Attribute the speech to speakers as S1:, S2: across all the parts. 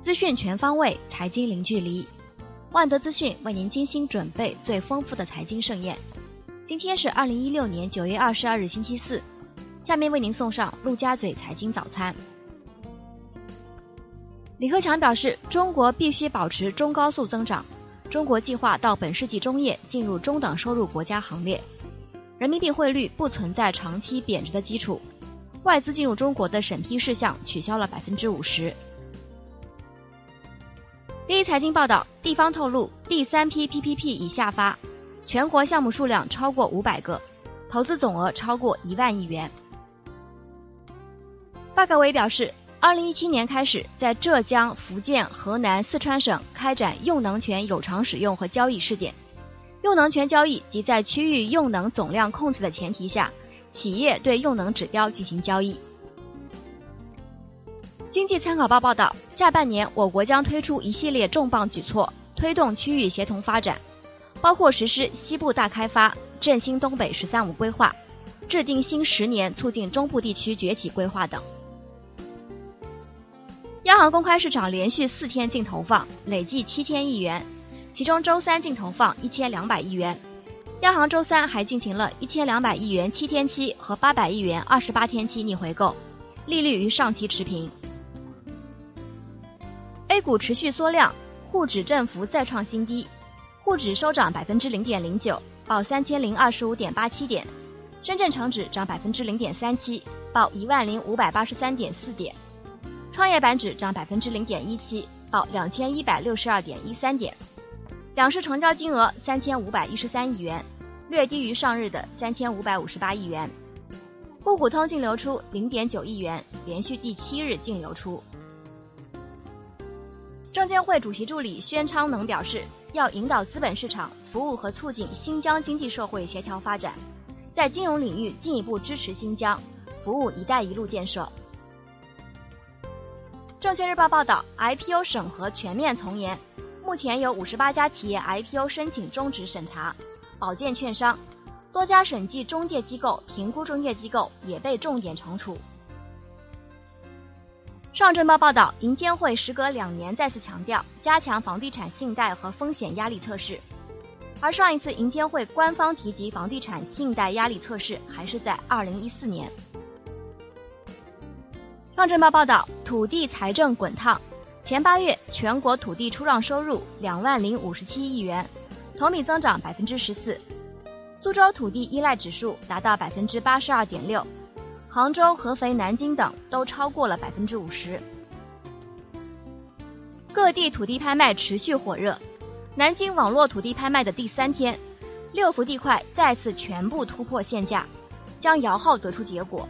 S1: 资讯全方位，财经零距离。万德资讯为您精心准备最丰富的财经盛宴。今天是二零一六年九月二十二日，星期四。下面为您送上陆家嘴财经早餐。李克强表示，中国必须保持中高速增长。中国计划到本世纪中叶进入中等收入国家行列。人民币汇率不存在长期贬值的基础。外资进入中国的审批事项取消了百分之五十。第一财经报道，地方透露，第三批 PPP 已下发，全国项目数量超过五百个，投资总额超过一万亿元。发改委表示，二零一七年开始，在浙江、福建、河南、四川省开展用能权有偿使用和交易试点。用能权交易即在区域用能总量控制的前提下。企业对用能指标进行交易。经济参考报报道，下半年我国将推出一系列重磅举措，推动区域协同发展，包括实施西部大开发、振兴东北“十三五”规划，制定新十年促进中部地区崛起规划等。央行公开市场连续四天净投放，累计七千亿元，其中周三净投放一千两百亿元。央行周三还进行了一千两百亿元七天期和八百亿元二十八天期逆回购，利率与上期持平。股持续缩量，沪指振幅再创新低，沪指收涨百分之零点零九，报三千零二十五点八七点；深圳成指涨百分之零点三七，报一万零五百八十三点四点；创业板指涨百分之零点一七，报两千一百六十二点一三点。两市成交金额三千五百一十三亿元，略低于上日的三千五百五十八亿元。沪股通净流出零点九亿元，连续第七日净流出。证监会主席助理宣昌能表示，要引导资本市场服务和促进新疆经济社会协调发展，在金融领域进一步支持新疆，服务“一带一路”建设。证券日报报道，IPO 审核全面从严。目前有五十八家企业 IPO 申请终止审查，保荐券商，多家审计中介机构、评估中介机构也被重点惩处。上证报报道，银监会时隔两年再次强调加强房地产信贷和风险压力测试，而上一次银监会官方提及房地产信贷压力测试还是在二零一四年。上证报报道，土地财政滚烫。前八月，全国土地出让收入两万零五十七亿元，同比增长百分之十四。苏州土地依赖指数达到百分之八十二点六，杭州、合肥、南京等都超过了百分之五十。各地土地拍卖持续火热，南京网络土地拍卖的第三天，六幅地块再次全部突破限价，将摇号得出结果。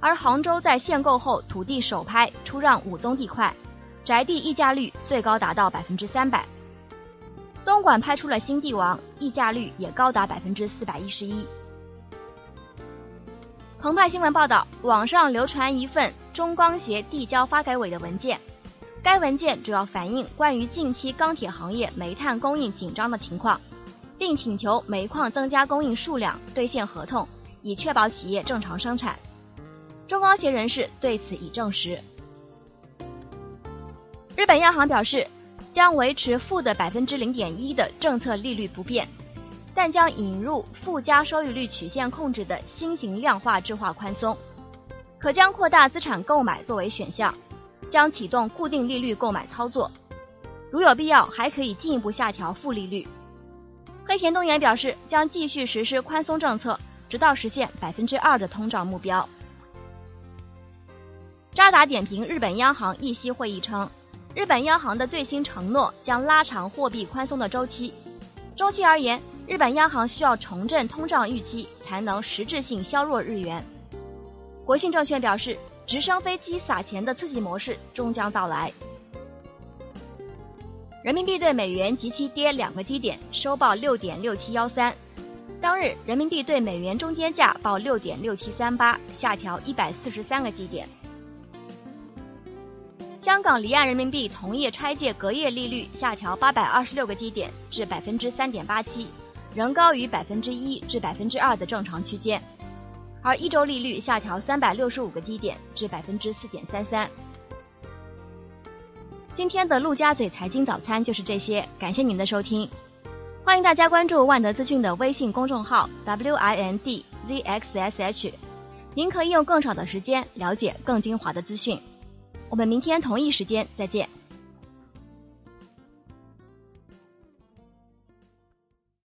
S1: 而杭州在限购后，土地首拍出让五宗地块。宅地溢价率最高达到百分之三百，东莞拍出了新地王，溢价率也高达百分之四百一十一。澎湃新闻报道，网上流传一份中钢协递交发改委的文件，该文件主要反映关于近期钢铁行业煤炭供应紧张的情况，并请求煤矿增加供应数量、兑现合同，以确保企业正常生产。中钢协人士对此已证实。日本央行表示，将维持负的百分之零点一的政策利率不变，但将引入附加收益率曲线控制的新型量化质化宽松，可将扩大资产购买作为选项，将启动固定利率购买操作，如有必要还可以进一步下调负利率。黑田东彦表示，将继续实施宽松政策，直到实现百分之二的通胀目标。渣打点评日本央行议息会议称。日本央行的最新承诺将拉长货币宽松的周期。中期而言，日本央行需要重振通胀预期，才能实质性削弱日元。国信证券表示，直升飞机撒钱的刺激模式终将到来。人民币对美元即期跌两个基点，收报六点六七幺三。当日，人民币对美元中间价报六点六七三八，下调一百四十三个基点。香港离岸人民币同业拆借隔夜利率下调八百二十六个基点至百分之三点八七，仍高于百分之一至百分之二的正常区间，而一周利率下调三百六十五个基点至百分之四点三三。今天的陆家嘴财经早餐就是这些，感谢您的收听。欢迎大家关注万德资讯的微信公众号 w i n d z x s h，您可以用更少的时间了解更精华的资讯。我们明天同一时间再见。